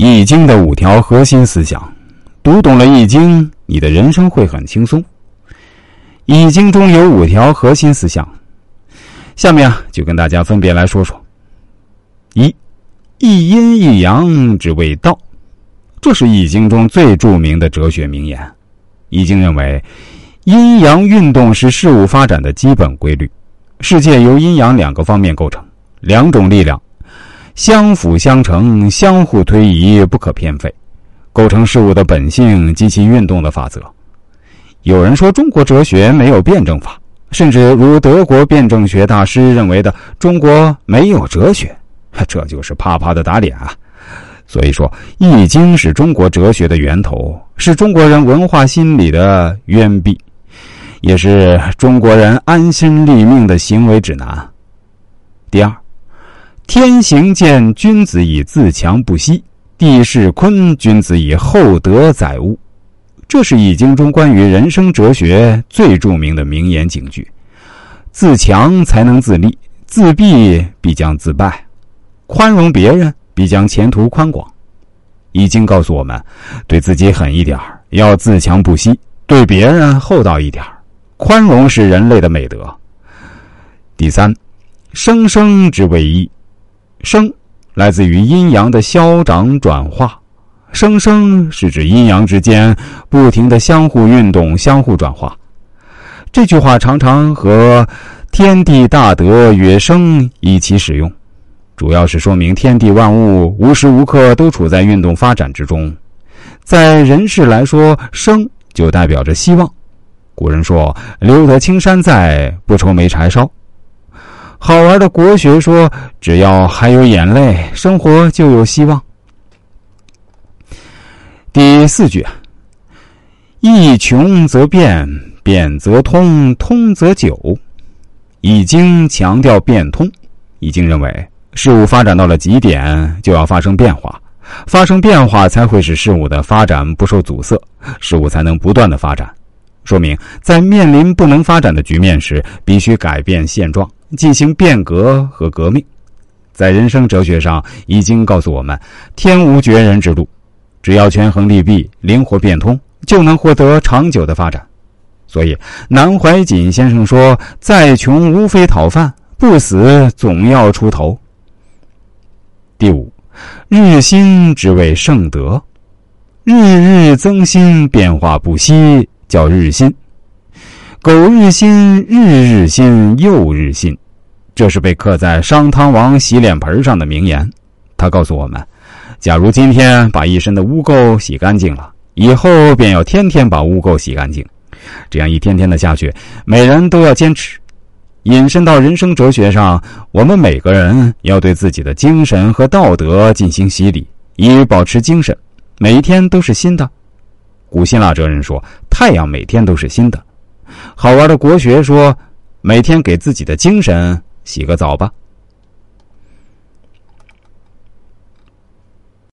易经的五条核心思想，读懂了易经，你的人生会很轻松。易经中有五条核心思想，下面啊就跟大家分别来说说。一，一阴一阳之谓道，这是易经中最著名的哲学名言。易经认为，阴阳运动是事物发展的基本规律，世界由阴阳两个方面构成，两种力量。相辅相成，相互推移，不可偏废，构成事物的本性及其运动的法则。有人说中国哲学没有辩证法，甚至如德国辩证学大师认为的中国没有哲学，这就是啪啪的打脸啊！所以说，《易经》是中国哲学的源头，是中国人文化心理的渊壁，也是中国人安身立命的行为指南。第二。天行健，君子以自强不息；地势坤，君子以厚德载物。这是《易经》中关于人生哲学最著名的名言警句。自强才能自立，自闭必将自败。宽容别人，必将前途宽广。《易经》告诉我们，对自己狠一点要自强不息；对别人厚道一点宽容是人类的美德。第三，生生之谓一。生，来自于阴阳的消长转化。生生是指阴阳之间不停的相互运动、相互转化。这句话常常和“天地大德曰生”一起使用，主要是说明天地万物无时无刻都处在运动发展之中。在人世来说，生就代表着希望。古人说：“留得青山在，不愁没柴烧。”好玩的国学说：“只要还有眼泪，生活就有希望。”第四句：“一穷则变，变则通，通则久。”易经强调变通。易经认为，事物发展到了极点，就要发生变化，发生变化才会使事物的发展不受阻塞，事物才能不断的发展。说明在面临不能发展的局面时，必须改变现状。进行变革和革命，在人生哲学上，已经告诉我们：天无绝人之路，只要权衡利弊、灵活变通，就能获得长久的发展。所以，南怀瑾先生说：“再穷无非讨饭，不死总要出头。”第五，日新之谓圣德，日日增新，变化不息，叫日新。苟日新，日日新，又日新，这是被刻在商汤王洗脸盆上的名言。他告诉我们：假如今天把一身的污垢洗干净了，以后便要天天把污垢洗干净。这样一天天的下去，每人都要坚持。引申到人生哲学上，我们每个人要对自己的精神和道德进行洗礼，以保持精神，每一天都是新的。古希腊哲人说：“太阳每天都是新的。”好玩的国学说：“每天给自己的精神洗个澡吧。”